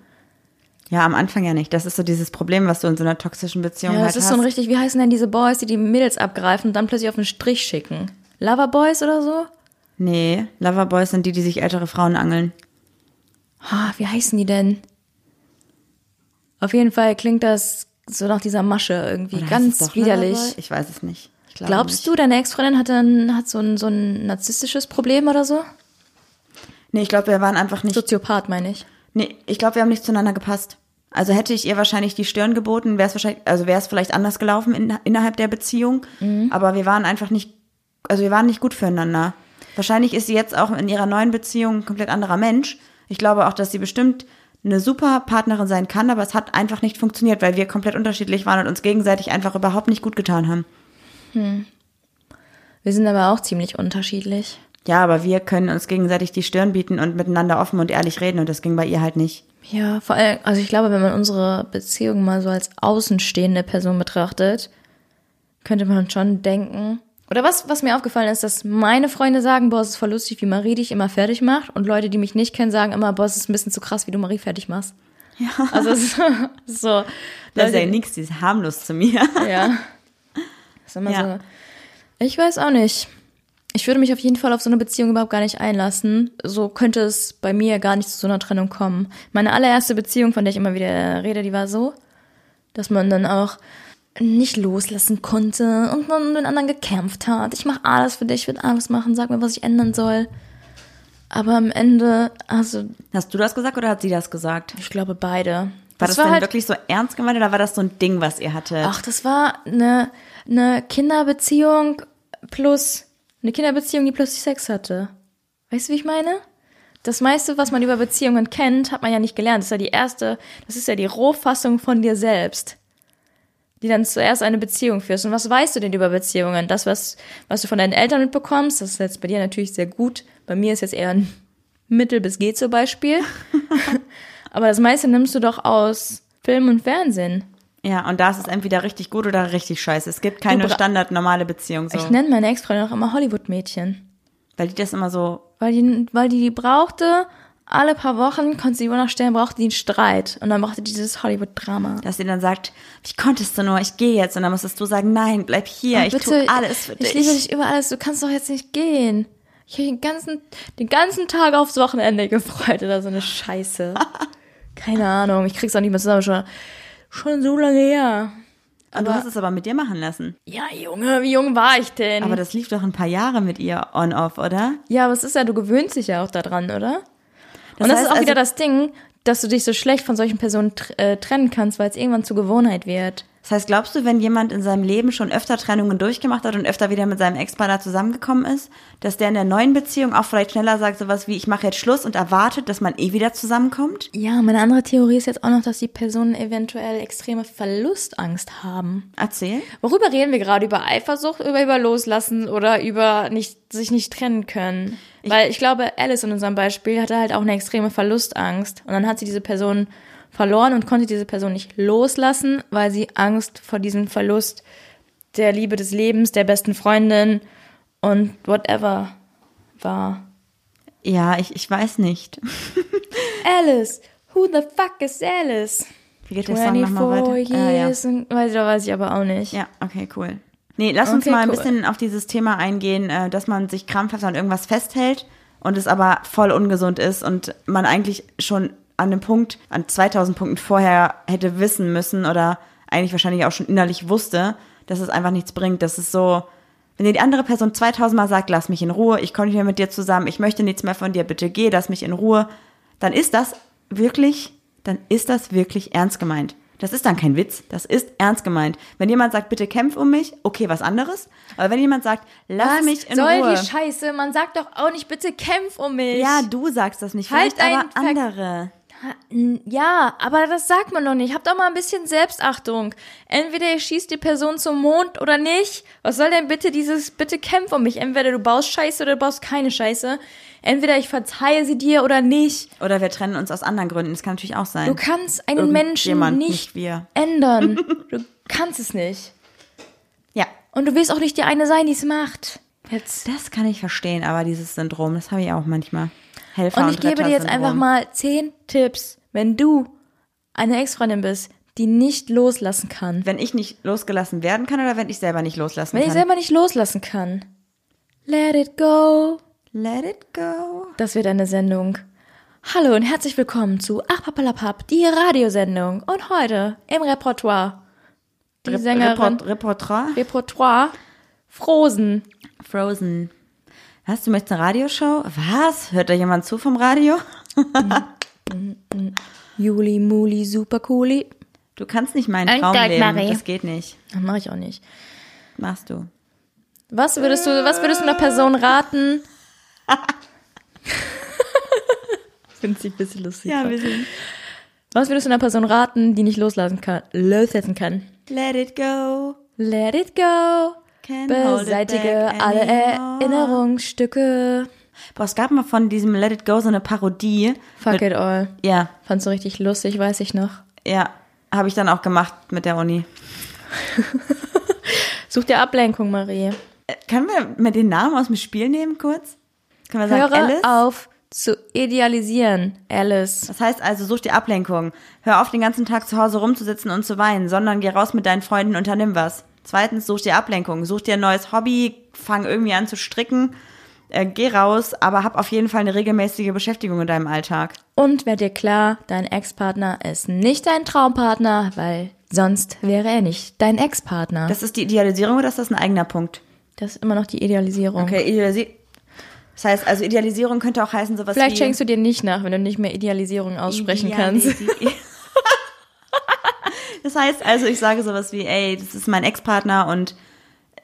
Ja, am Anfang ja nicht. Das ist so dieses Problem, was du in so einer toxischen Beziehung Ja, halt das ist hast. so ein richtig, wie heißen denn diese Boys, die die Mädels abgreifen und dann plötzlich auf den Strich schicken? Loverboys oder so? nee, Loverboys sind die, die sich ältere Frauen angeln. Ah, wie heißen die denn? Auf jeden Fall klingt das so nach dieser Masche irgendwie Oder ganz widerlich. Loverboy? Ich weiß es nicht. Glaubst nicht. du, deine Ex-Freundin hat, dann, hat so, ein, so ein narzisstisches Problem oder so? Nee, ich glaube, wir waren einfach nicht. Soziopath, meine ich. Nee, ich glaube, wir haben nicht zueinander gepasst. Also hätte ich ihr wahrscheinlich die Stirn geboten, wäre es wahrscheinlich, also wäre es vielleicht anders gelaufen in, innerhalb der Beziehung. Mhm. Aber wir waren einfach nicht, also wir waren nicht gut füreinander. Wahrscheinlich ist sie jetzt auch in ihrer neuen Beziehung ein komplett anderer Mensch. Ich glaube auch, dass sie bestimmt eine super Partnerin sein kann, aber es hat einfach nicht funktioniert, weil wir komplett unterschiedlich waren und uns gegenseitig einfach überhaupt nicht gut getan haben. Wir sind aber auch ziemlich unterschiedlich. Ja, aber wir können uns gegenseitig die Stirn bieten und miteinander offen und ehrlich reden und das ging bei ihr halt nicht. Ja, vor allem, also ich glaube, wenn man unsere Beziehung mal so als außenstehende Person betrachtet, könnte man schon denken. Oder was, was mir aufgefallen ist, dass meine Freunde sagen, boah, es ist voll lustig, wie Marie dich immer fertig macht. Und Leute, die mich nicht kennen, sagen immer, boah, es ist ein bisschen zu krass, wie du Marie fertig machst. Ja. Also es ist so. Das ist ja Leute- nichts, die ist harmlos zu mir. Ja. Das ist immer Ja. so. Ich weiß auch nicht. Ich würde mich auf jeden Fall auf so eine Beziehung überhaupt gar nicht einlassen. So könnte es bei mir gar nicht zu so einer Trennung kommen. Meine allererste Beziehung, von der ich immer wieder rede, die war so, dass man dann auch nicht loslassen konnte und man mit anderen gekämpft hat. Ich mache alles für dich, ich will alles machen, sag mir, was ich ändern soll. Aber am Ende, also Hast du das gesagt oder hat sie das gesagt? ich glaube beide. War das, war denn halt, wirklich so ernst gemeint oder war das so ein Ding, was ihr hattet? Ach, das war eine, eine Kinderbeziehung plus eine Kinderbeziehung, die plötzlich Sex hatte. Weißt du, wie ich meine? Das meiste, was man über Beziehungen kennt, hat man ja nicht gelernt. Das ist ja die erste, das ist ja die Rohfassung von dir selbst. Die dann zuerst eine Beziehung führst. Und was weißt du denn über Beziehungen? Das, was, was du von deinen Eltern mitbekommst, das ist jetzt bei dir natürlich sehr gut. Bei mir ist jetzt eher ein Mittel bis geht zum Beispiel. Aber das meiste nimmst du doch aus Film und Fernsehen. Ja, und da ist es entweder richtig gut oder richtig scheiße. Es gibt keine Du bra- standard normale Beziehung so. Ich nenne meine Ex-Freundin auch immer Hollywood-Mädchen. Weil die das immer so, Weil die, weil die die brauchte, alle paar Wochen, konnte sie die Uhr nachstellen, brauchte die einen Streit. Und dann brauchte die dieses Hollywood-Drama. dass sie dann sagt, wie konntest du nur, ich gehe jetzt. Und dann musstest du sagen, nein, bleib hier, ich tue alles für dich. Ich liebe dich über alles, du kannst doch jetzt nicht gehen. Ich habe den ganzen, den ganzen Tag aufs Wochenende gefreut oder so eine Scheiße. Keine Ahnung, ich krieg's auch nicht mehr zusammen, schon, schon so lange her. und du hast es aber mit dir machen lassen. Ja, Junge, wie jung war ich denn? Aber das lief doch ein paar Jahre mit ihr on-off, oder? Ja, aber es ist ja, du gewöhnst dich ja auch daran, oder? Das und das heißt ist auch wieder also- das Ding, dass du dich so schlecht von solchen Personen äh, trennen kannst, weil es irgendwann zur Gewohnheit wird. Das heißt, glaubst du, wenn jemand in seinem Leben schon öfter Trennungen durchgemacht hat und öfter wieder mit seinem Ex-Partner zusammengekommen ist, dass der in der neuen Beziehung auch vielleicht schneller sagt, sowas wie, ich mache jetzt Schluss und erwartet, dass man eh wieder zusammenkommt? Ja, meine andere Theorie ist jetzt auch noch, dass die Personen eventuell extreme Verlustangst haben. Erzähl. Worüber reden wir gerade? Über Eifersucht, über, über Loslassen oder über nicht, sich nicht trennen können? Weil ich glaube, Alice in unserem Beispiel hatte halt auch eine extreme Verlustangst. Und dann hat sie diese Person verloren und konnte diese Person nicht loslassen, weil sie Angst vor diesem Verlust der Liebe des Lebens, der besten Freundin und whatever war. Ja, ich, ich weiß nicht. Alice, who the fuck is Alice? Wie geht der Song nochmal 24 weiter? Ah, ja. years, und- weiß, da weiß ich aber auch nicht. ja, okay, cool. Nee, lass uns Okay, mal ein cool. bisschen auf dieses Thema eingehen, äh, dass man sich krampfhaft an irgendwas festhält und es aber voll ungesund ist und man eigentlich schon an dem Punkt, an 2000 Punkten vorher hätte wissen müssen oder eigentlich wahrscheinlich auch schon innerlich wusste, dass es einfach nichts bringt. Das ist so, wenn dir die andere Person 2000 Mal sagt, lass mich in Ruhe, ich komme nicht mehr mit dir zusammen, ich möchte nichts mehr von dir, bitte geh, lass mich in Ruhe, dann ist das wirklich, dann ist das wirklich ernst gemeint. Das ist dann kein Witz, das ist ernst gemeint. Wenn jemand sagt, bitte kämpf um mich, okay, was anderes. Aber wenn jemand sagt, lass Was mich in soll Ruhe. die Scheiße? Man sagt doch auch nicht, bitte kämpf um mich. ja, du sagst das nicht, Halt vielleicht aber dein Ver- andere. Ja, aber das sagt man doch nicht. Habt doch mal ein bisschen Selbstachtung. Entweder ihr schießt die Person zum Mond oder nicht. Was soll denn bitte dieses, bitte kämpf um mich? Entweder du baust Scheiße oder du baust keine Scheiße. Entweder ich verzeihe sie dir oder nicht. Oder wir trennen uns aus anderen Gründen, das kann natürlich auch sein. Du kannst einen Menschen nicht, nicht wir. ändern. Du kannst es nicht. Ja, Und du willst auch nicht die eine sein, die es macht. Jetzt. das kann ich verstehen, aber dieses Syndrom, das habe ich auch manchmal. Helfer Und ich gebe dir jetzt einfach mal zehn Tipps, wenn du eine Ex-Freundin bist, die nicht loslassen kann. Wenn ich nicht losgelassen werden kann oder wenn ich selber nicht loslassen Wenn ich kann. selber nicht loslassen kann. Let it go. Let it go. Das wird eine Sendung. Hallo und herzlich willkommen zu Ach Papalapap, die Radiosendung. Und heute im Repertoire. Die Rep- Sängerin. Report Repertoire. Repertoire. Frozen. Frozen. Was, du möchtest eine Radioshow? Was? Hört da jemand zu vom Radio? Juli, Muli, super cooli. Du kannst nicht meinen Ein Traum Gott, leben. Marie. Das geht nicht. Das mache ich auch nicht. Machst du. Was würdest du, was würdest du einer Person raten? Finde ich ein bisschen lustig. wir sind. Was würdest du einer Person raten, die nicht loslassen kann, loslassen kann? Let it go. Let it go. Beseitige alle. Erinnerungsstücke. Boah, es gab mal von diesem Let it go so eine Parodie. Fuck Mit- it all. Ja, Fandst du richtig lustig, weiß ich noch. ja. Habe ich dann auch gemacht mit der Uni. Such dir Ablenkung, Marie. Äh, Können wir mit den Namen aus dem Spiel nehmen kurz? Können wir sagen Höre Alice? auf zu idealisieren, Alice. Das heißt also, such dir Ablenkung. Hör auf, den ganzen Tag zu Hause rumzusitzen und zu weinen, sondern geh raus mit deinen Freunden, unternimm was. Zweitens, such dir Ablenkung. Such dir ein neues Hobby, fang irgendwie an zu stricken, äh, geh raus, aber hab auf jeden Fall eine regelmäßige Beschäftigung in deinem Alltag. Und werd dir klar, dein Ex-Partner ist nicht dein Traumpartner, weil sonst wäre er nicht dein Ex-Partner. Das, Das ist die Idealisierung oder ist das ein eigener Punkt? ist immer noch die Idealisierung. Okay, idealisi Das heißt, also Idealisierung könnte auch heißen sowas Vielleicht wie... schenkst du dir nicht nach, wenn du nicht mehr Idealisierung aussprechen kannst. Das heißt also, ich sage sowas wie, ey, das ist mein Ex-Partner und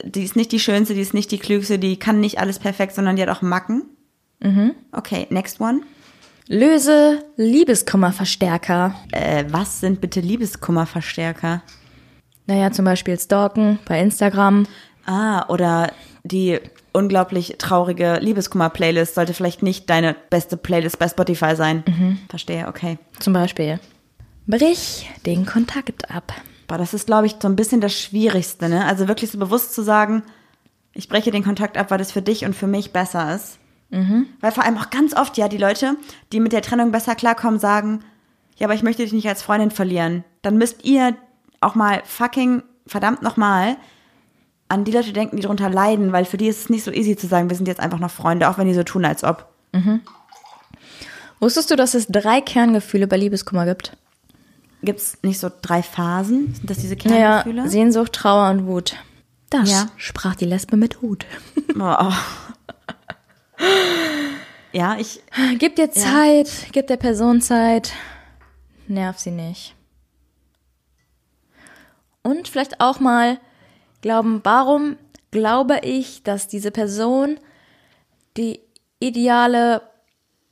die ist nicht die schönste, die ist nicht die klügste, die kann nicht alles perfekt, sondern die hat auch Macken. Mhm. Okay, next one. Löse Liebeskummerverstärker. Äh, was sind bitte Liebeskummerverstärker? Naja, zum Beispiel Stalken bei Instagram. Ah, oder die unglaublich traurige Liebeskummer-Playlist sollte vielleicht nicht deine beste Playlist bei Spotify sein. Verstehe, okay. Zum Beispiel. Brich den Kontakt ab. Boah, das ist, glaube ich, so ein bisschen das Schwierigste, ne? Also wirklich so bewusst zu sagen, ich breche den Kontakt ab, weil das für dich und für mich besser ist. Weil vor allem auch ganz oft ja die Leute, die mit der Trennung besser klarkommen, sagen, ja, aber ich möchte dich nicht als Freundin verlieren. Dann müsst ihr auch mal fucking, verdammt nochmal, an die Leute denken, die darunter leiden, weil für die ist es nicht so easy zu sagen, wir sind jetzt einfach noch Freunde, auch wenn die so tun, als ob. Wusstest du, dass es drei Kerngefühle bei Liebeskummer gibt? Gibt es nicht so drei Phasen? Sind das diese Kerngefühle? Sehnsucht, Trauer und Wut. Das Ja. sprach die Lesbe mit Hut. Oh, oh. Ja, ich, Gib dir Zeit, gib der Person Zeit. Nerv sie nicht. Und vielleicht auch mal glauben, warum glaube ich, dass diese Person die ideale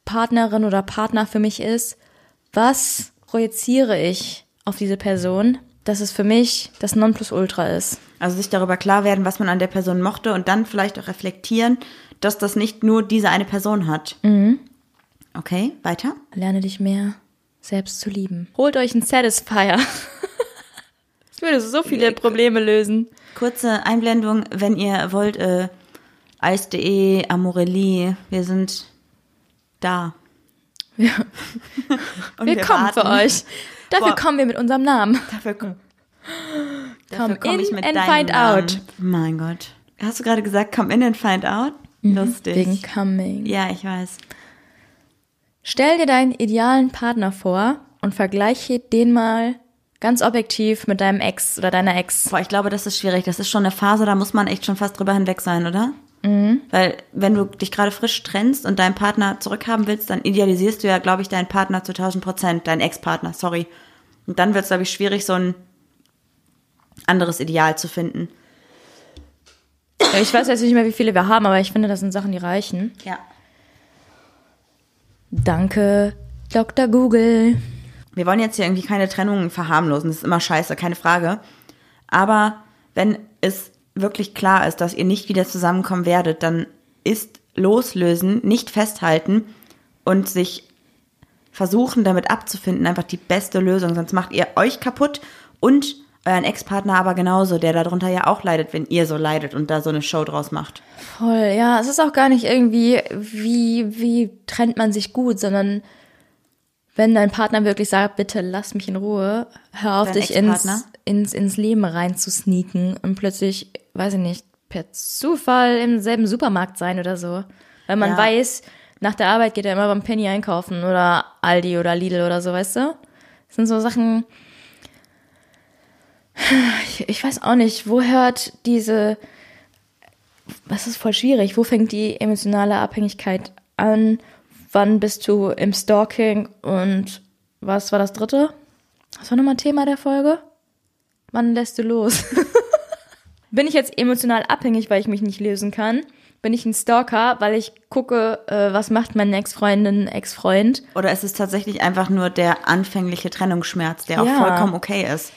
Partnerin oder Partner für mich ist? Was projiziere ich auf diese Person, dass es für mich das Nonplusultra ist? Also sich darüber klar werden, was man an der Person mochte und dann vielleicht auch reflektieren, dass das nicht nur diese eine Person hat. Okay, weiter. Lerne dich mehr selbst zu lieben. Holt euch einen Satisfier. Das würde so viele Probleme lösen. Kurze Einblendung, wenn ihr wollt, äh, Eis.de, Amorelli, wir sind da. Ja. Und Wir, kommen für warten. euch. Dafür Boah. kommen wir mit unserem Namen. Dafür, komm, Come komm ich in mit and deinem find Namen. out. Mein Gott. Hast du gerade gesagt, come in and find out? Lustig. Mhm. Wegen Coming. ja, ich weiß. Stell dir deinen idealen Partner vor und vergleiche den mal ganz objektiv mit deinem Ex oder deiner Ex. Boah, ich glaube, das ist schwierig. Das ist schon eine Phase, da muss man echt schon fast drüber hinweg sein, oder? Weil wenn du dich gerade frisch trennst und deinen Partner zurückhaben willst, dann idealisierst du ja, glaube ich, deinen Partner zu 1000 Prozent, deinen Ex-Partner, sorry. Und dann wird es, glaube ich, schwierig, so ein anderes Ideal zu finden. Ich weiß jetzt nicht mehr, wie viele wir haben, aber ich finde, das sind Sachen, die reichen. Ja. Danke, Dr. Google. Wir wollen jetzt hier irgendwie keine Trennungen verharmlosen, das ist immer scheiße, keine Frage. Aber wenn es wirklich klar ist, dass ihr nicht wieder zusammenkommen werdet, dann ist loslösen, nicht festhalten und sich versuchen, damit abzufinden, einfach die beste Lösung. Sonst macht ihr euch kaputt und euren Ex-Partner aber genauso, der darunter ja auch leidet, wenn ihr so leidet und da so eine Show draus macht. Voll, ja, es ist auch gar nicht irgendwie, wie, wie trennt man sich gut, sondern wenn dein Partner wirklich sagt, bitte lass mich in Ruhe, hör auf Dein dich ins? Ins, ins Leben rein zu sneaken und plötzlich, weiß ich nicht, per Zufall im selben Supermarkt sein oder so. Weil man Ja. weiß, nach der Arbeit geht er immer beim Penny einkaufen oder Aldi oder Lidl oder so, weißt du? Das sind so Sachen, ich, ich weiß auch nicht, wo hört diese, was ist voll schwierig, wo fängt die emotionale Abhängigkeit an? Wann bist du im Stalking und was war das dritte? Was war nochmal Thema der Folge? Wann lässt du los? Bin ich jetzt emotional abhängig, weil ich mich nicht lösen kann? Bin ich ein Stalker, weil ich gucke, äh, was macht meine Ex-Freundin, Ex-Freund? Oder ist es tatsächlich einfach nur der anfängliche Trennungsschmerz, der auch Ja. vollkommen okay ist?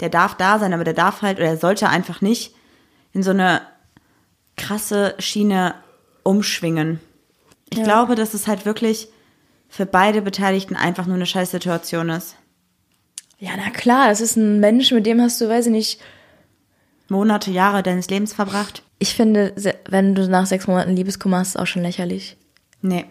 Der darf da sein, aber der darf halt oder er sollte einfach nicht in so eine krasse Schiene umschwingen. Ich Ja. glaube, dass es halt wirklich für beide Beteiligten einfach nur eine scheiß Situation ist. Ja, na klar, das ist ein Mensch, mit dem hast du, weiß ich nicht, Monate, Jahre deines Lebens verbracht? ich finde, wenn du nach sechs Monaten Liebeskummer hast, ist auch schon lächerlich. Nee,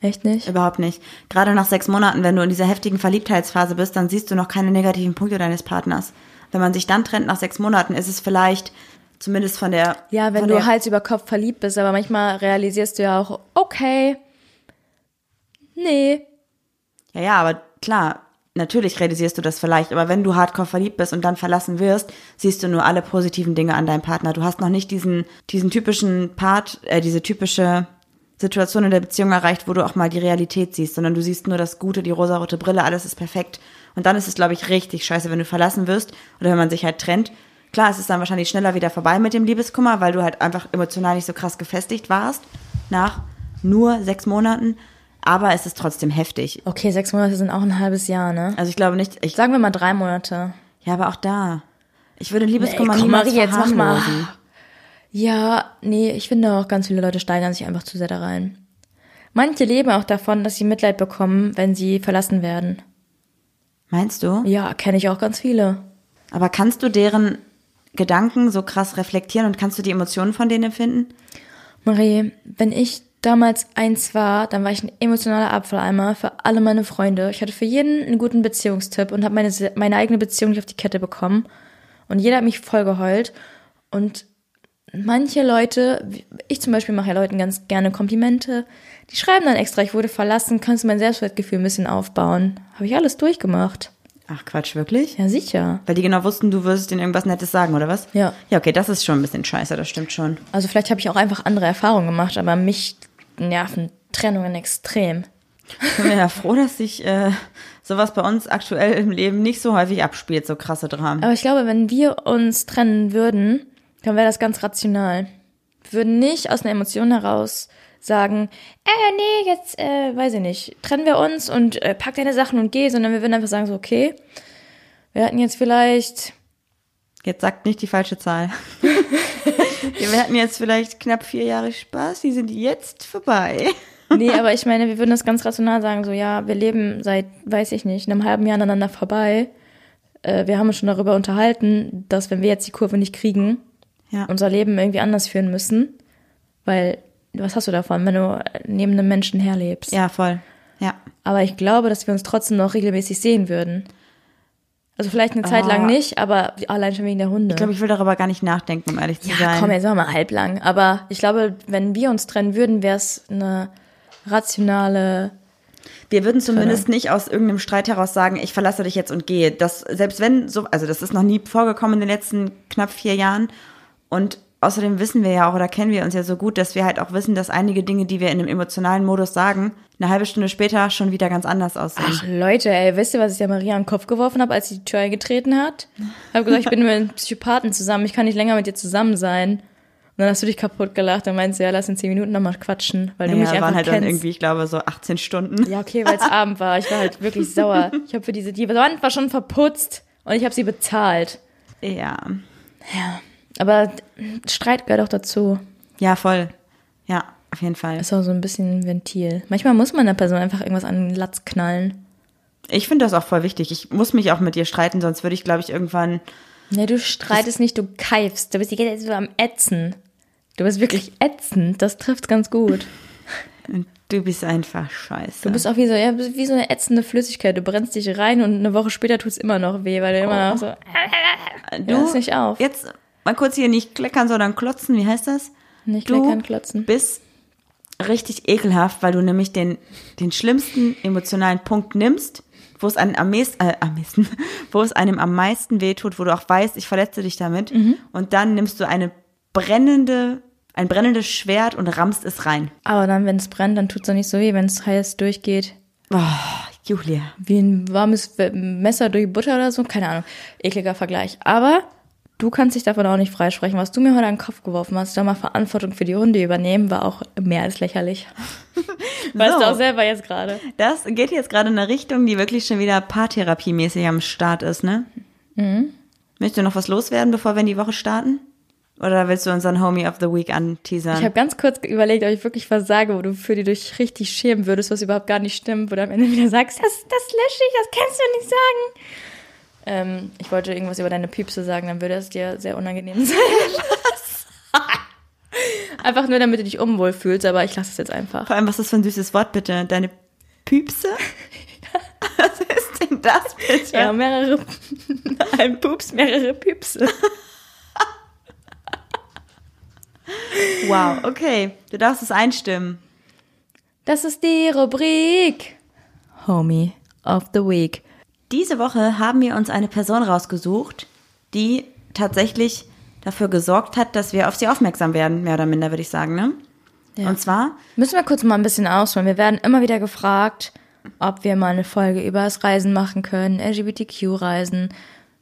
Echt nicht? überhaupt nicht. Gerade nach sechs Monaten, wenn du in dieser heftigen Verliebtheitsphase bist, dann siehst du noch keine negativen Punkte deines Partners. Wenn man sich dann trennt nach sechs Monaten, ist es vielleicht zumindest von der Ja, wenn du Hals über Kopf verliebt bist, aber manchmal realisierst du ja auch, okay, nee, Ja, ja, aber klar, natürlich realisierst du das vielleicht, aber wenn du hardcore verliebt bist und dann verlassen wirst, siehst du nur alle positiven Dinge an deinem Partner. Du hast noch nicht diesen, diesen typischen Part, äh, diese typische Situation in der Beziehung erreicht, wo du auch mal die Realität siehst, sondern du siehst nur das Gute, die rosarote Brille, alles ist perfekt. Und dann ist es, glaube ich, richtig scheiße, wenn du verlassen wirst oder wenn man sich halt trennt. Klar, es ist dann wahrscheinlich schneller wieder vorbei mit dem Liebeskummer, weil du halt einfach emotional nicht so krass gefestigt warst nach nur sechs Monaten. Aber es ist trotzdem heftig. Okay, sechs Monate sind auch ein halbes Jahr, ne? Also ich glaube nicht, ich, Sagen wir mal drei Monate. ja, aber auch da. Ich würde Liebeskummer Nee, komm, Marie, jetzt mach mal. Ja, nee, ich finde auch ganz viele Leute steigern sich einfach zu sehr da rein. Manche leben auch davon, dass sie Mitleid bekommen, wenn sie verlassen werden. Meinst du? Ja, kenne ich auch ganz viele. Aber kannst du deren Gedanken so krass reflektieren und kannst du die Emotionen von denen empfinden? Marie, wenn ich damals eins war, dann war ich ein emotionaler Abfalleimer für alle meine Freunde. Ich hatte für jeden einen guten Beziehungstipp und habe meine, meine eigene Beziehung nicht auf die Kette bekommen. Und jeder hat mich voll geheult. Und manche Leute, ich zum Beispiel mache ja Leuten ganz gerne Komplimente, die schreiben dann extra, ich wurde verlassen, kannst du mein Selbstwertgefühl ein bisschen aufbauen. Habe ich alles durchgemacht. Ach Quatsch, wirklich? Ja, sicher. Weil die genau wussten, du würdest denen irgendwas Nettes sagen, oder was? Ja. Ja, okay, das ist schon ein bisschen scheiße, das stimmt schon. Also vielleicht habe ich auch einfach andere Erfahrungen gemacht, aber mich nerven Trennungen extrem. Ich bin ja froh, dass sich äh, sowas bei uns aktuell im Leben nicht so häufig abspielt, so krasse Dramen. Aber ich glaube, wenn wir uns trennen würden, dann wäre das ganz rational. Wir würden nicht aus einer Emotion heraus sagen, äh, nee, jetzt, äh, weiß ich nicht, trennen wir uns und äh, pack deine Sachen und geh, sondern wir würden einfach sagen so, okay, wir hatten jetzt vielleicht, Jetzt sagt nicht die falsche Zahl. wir hatten jetzt vielleicht knapp vier Jahre Spaß, die sind jetzt vorbei. nee, aber ich meine, wir würden das ganz rational sagen, so, ja, wir leben seit, weiß ich nicht, einem halben Jahr aneinander vorbei. Äh, wir haben uns schon darüber unterhalten, dass wenn wir jetzt die Kurve nicht kriegen, Ja. unser Leben irgendwie anders führen müssen, weil was hast du davon, wenn du neben einem Menschen herlebst? Ja, voll. Ja. Aber ich glaube, dass wir uns trotzdem noch regelmäßig sehen würden. Also vielleicht eine Zeit lang Ah. nicht, aber allein schon wegen der Hunde. Ich glaube, ich will darüber gar nicht nachdenken, um ehrlich zu ja, sein. komm, jetzt sagen wir mal halblang. Aber ich glaube, wenn wir uns trennen würden, wäre es eine rationale. Wir würden zumindest nicht aus irgendeinem Streit heraus sagen, ich verlasse dich jetzt und gehe. Das, selbst wenn so, also das ist noch nie vorgekommen in den letzten knapp vier Jahren. Und außerdem wissen wir ja auch oder kennen wir uns ja so gut, dass wir halt auch wissen, dass einige Dinge, die wir in einem emotionalen Modus sagen, eine halbe Stunde später schon wieder ganz anders aussehen. Ach Leute, ey, wisst ihr, was ich der Maria den Kopf geworfen habe, als sie die Tür eingetreten hat? Ich habe gesagt, ich bin mit einem Psychopathen zusammen, ich kann nicht länger mit dir zusammen sein. Und dann hast du dich kaputt gelacht und meinst, ja, lass in zehn Minuten nochmal quatschen, weil du mich ja, einfach waren halt kennst. dann irgendwie, ich glaube, so 18 Stunden. Ja, okay, weil es Abend war. Ich war halt wirklich sauer. Ich habe für diese, die Wand war schon verputzt und ich habe sie bezahlt. Ja. Ja. Aber Streit gehört auch dazu. Ja, voll. Ja, auf jeden Fall. Ist auch so ein bisschen ein Ventil. Manchmal muss man einer Person einfach irgendwas an den Latz knallen. Ich finde das auch voll wichtig. Ich muss mich auch mit dir streiten, sonst würde ich, glaube ich, irgendwann. Nee, du streitest nicht, du keifst. Du bist die ganze Zeit so am Ätzen. Du bist wirklich ätzend. Das trifft ganz gut. Du bist einfach scheiße. Du bist auch wie so, ja, wie so eine ätzende Flüssigkeit. Du brennst dich rein und eine Woche später tut's immer noch weh, weil du immer noch so, du, hörst nicht auf. Jetzt mal kurz hier nicht kleckern, sondern klotzen. Wie heißt das? Nicht kleckern, klotzen. bist richtig ekelhaft, weil du nämlich den, den schlimmsten emotionalen Punkt nimmst, wo es einem am meisten, äh, am meisten, wo es einem am meisten wehtut, wo du auch weißt, ich verletze dich damit. Mhm. Und dann nimmst du eine brennende, ein brennendes Schwert und rammst es rein. Aber dann, wenn es brennt, dann tut's doch nicht so weh, wenn es heiß durchgeht. Oh, Julia. Wie ein warmes Messer durch Butter oder so. Keine Ahnung. Ekliger Vergleich. Aber du kannst dich davon auch nicht freisprechen. Was du mir heute an den Kopf geworfen hast, da mal Verantwortung für die Hunde übernehmen, war auch mehr als lächerlich. Weißt So. du auch selber jetzt gerade. Das geht jetzt gerade in eine Richtung, die wirklich schon wieder paartherapiemäßig am Start ist, ne? Mhm. Möchtest du noch was loswerden, bevor wir in die Woche starten? Oder willst du unseren Homie of the Week anteasern? Ich habe ganz kurz überlegt, ob ich wirklich was sage, wo du für die dich richtig schämen würdest, was überhaupt gar nicht stimmt, wo du am Ende wieder sagst, das, das lösche ich, das kannst du nicht sagen. Ähm, ich wollte irgendwas über deine Piepse sagen, dann würde es dir sehr unangenehm sein. einfach nur, damit du dich unwohl fühlst, aber ich lasse es jetzt einfach. Vor allem, was ist das für ein süßes Wort, bitte? Deine Püpse? was ist denn das, bitte? Ja, mehrere, ein Pups, mehrere Püpse. Wow, okay. Du darfst es einstimmen. Das ist die Rubrik Homie of the Week. Diese Woche haben wir uns eine Person rausgesucht, die tatsächlich dafür gesorgt hat, dass wir auf sie aufmerksam werden, mehr oder minder, würde ich sagen, ne? Und zwar, Müssen wir kurz mal ein bisschen ausholen. Wir werden immer wieder gefragt, ob wir mal eine Folge über das Reisen machen können, LGBTQ-Reisen.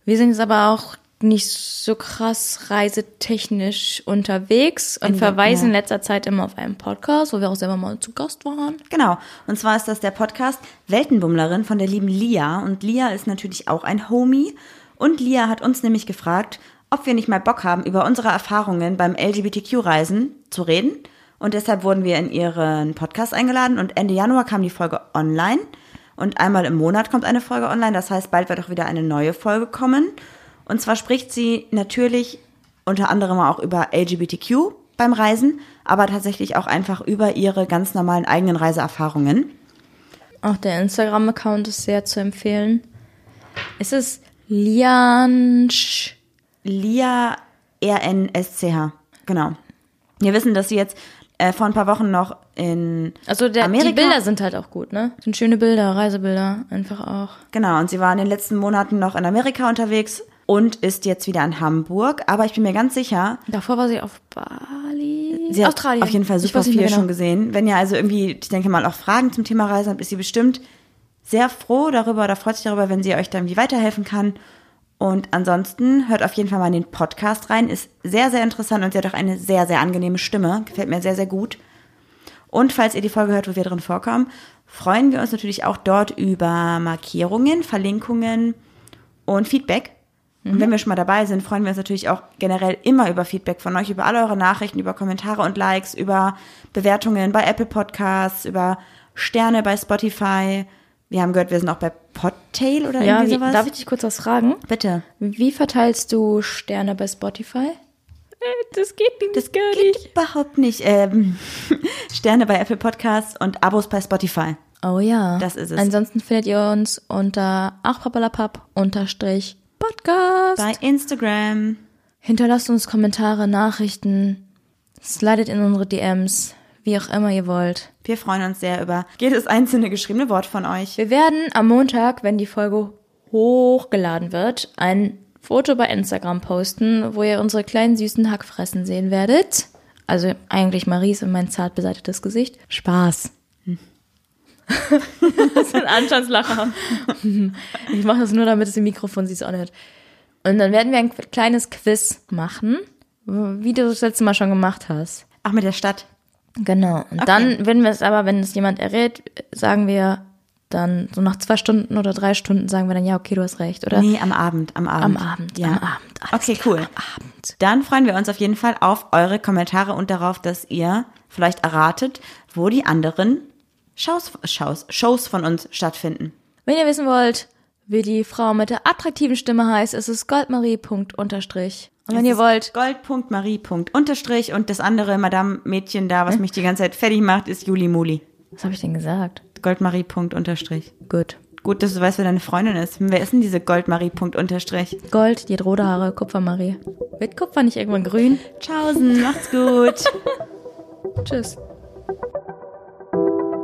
Wir sind jetzt aber auch nicht so krass reisetechnisch unterwegs und verweisen ja. in letzter Zeit immer auf einen Podcast, wo wir auch selber mal zu Gast waren. genau, und zwar ist das der Podcast Weltenbummlerin von der lieben Lia. Und Lia ist natürlich auch ein Homie. Und Lia hat uns nämlich gefragt, ob wir nicht mal Bock haben, über unsere Erfahrungen beim LGBTQ-Reisen zu reden. Und deshalb wurden wir in ihren Podcast eingeladen und Ende Januar kam die Folge online. Und einmal im Monat kommt eine Folge online. Das heißt, bald wird auch wieder eine neue Folge kommen. Und zwar spricht sie natürlich unter anderem auch über LGBTQ beim Reisen, aber tatsächlich auch einfach über ihre ganz normalen eigenen Reiseerfahrungen. Auch der Instagram-Account ist sehr zu empfehlen. Es ist Liansch. Lia R-N-S-C-H. Genau. Wir wissen, dass sie jetzt äh, vor ein paar Wochen noch in Also der, Amerika. die Bilder sind halt auch gut, ne? Sind schöne Bilder, Reisebilder, einfach auch. Genau, und sie war in den letzten Monaten noch in Amerika unterwegs und ist jetzt wieder in Hamburg. Aber ich bin mir ganz sicher, Davor war sie auf Bali. sie hat Australien. auf jeden Fall super viel genau. schon gesehen. Wenn ihr also irgendwie, ich denke mal, auch Fragen zum Thema Reisen habt, ist sie bestimmt sehr froh darüber oder freut sich darüber, wenn sie euch da irgendwie weiterhelfen kann. Und ansonsten hört auf jeden Fall mal in den Podcast rein. Ist sehr, sehr interessant und sie hat auch eine sehr, sehr angenehme Stimme. Gefällt mir sehr, sehr gut. Und falls ihr die Folge hört, wo wir drin vorkommen, freuen wir uns natürlich auch dort über Markierungen, Verlinkungen und Feedback. Und wenn wir schon mal dabei sind, freuen wir uns natürlich auch generell immer über Feedback von euch, über alle eure Nachrichten, über Kommentare und Likes, über Bewertungen bei Apple Podcasts, über Sterne bei Spotify. Wir haben gehört, wir sind auch bei Podtail oder Ja, irgendwie wie, sowas. darf ich dich kurz was fragen? Bitte. Wie verteilst du Sterne bei Spotify? Das geht nicht, Das geht überhaupt nicht. Ähm, Sterne bei Apple Podcasts und Abos bei Spotify. Oh ja. Das ist es. Ansonsten findet ihr uns unter achpapalapap unterstrich Podcast. Bei Instagram. Hinterlasst uns Kommentare, Nachrichten, slidet in unsere DMs, wie auch immer ihr wollt. Wir freuen uns sehr über jedes einzelne geschriebene Wort von euch. Wir werden am Montag, wenn die Folge hochgeladen wird, ein Foto bei Instagram posten, wo ihr unsere kleinen süßen Hackfressen sehen werdet. Also eigentlich Maries und mein zart beseitetes Gesicht. Spaß. Das ist ein Anstandslacher. Ich mache das nur, damit es im Mikrofon sich anhört. Und dann werden wir ein kleines Quiz machen, wie du das letzte Mal schon gemacht hast. Ach, mit der Stadt. Genau. Und dann werden wir es aber, wenn es jemand errät, sagen wir dann so nach zwei Stunden oder drei Stunden sagen wir dann, ja, okay, du hast recht, oder? Nee, am Abend, am Abend. Am Abend, ja. am Abend. Okay, cool. Am Abend. Dann freuen wir uns auf jeden Fall auf eure Kommentare und darauf, dass ihr vielleicht erratet, wo die anderen Shows, Shows, Shows von uns stattfinden. Wenn ihr wissen wollt, wie die Frau mit der attraktiven Stimme heißt, ist es goldmarie.unterstrich. Und wenn ihr wollt, Gold.marie.unterstrich und das andere Madame-Mädchen da, was mich die ganze Zeit fertig macht, ist Juli Muli. was habe ich denn gesagt? Goldmarie.unterstrich. Gut. Gut, dass du weißt, wer deine Freundin ist. Wer ist denn diese Goldmarie.unterstrich? Gold, die hat rote Haare, Kupfermarie. Wird Kupfer nicht irgendwann grün? Tschaußen, macht's gut. Tschüss.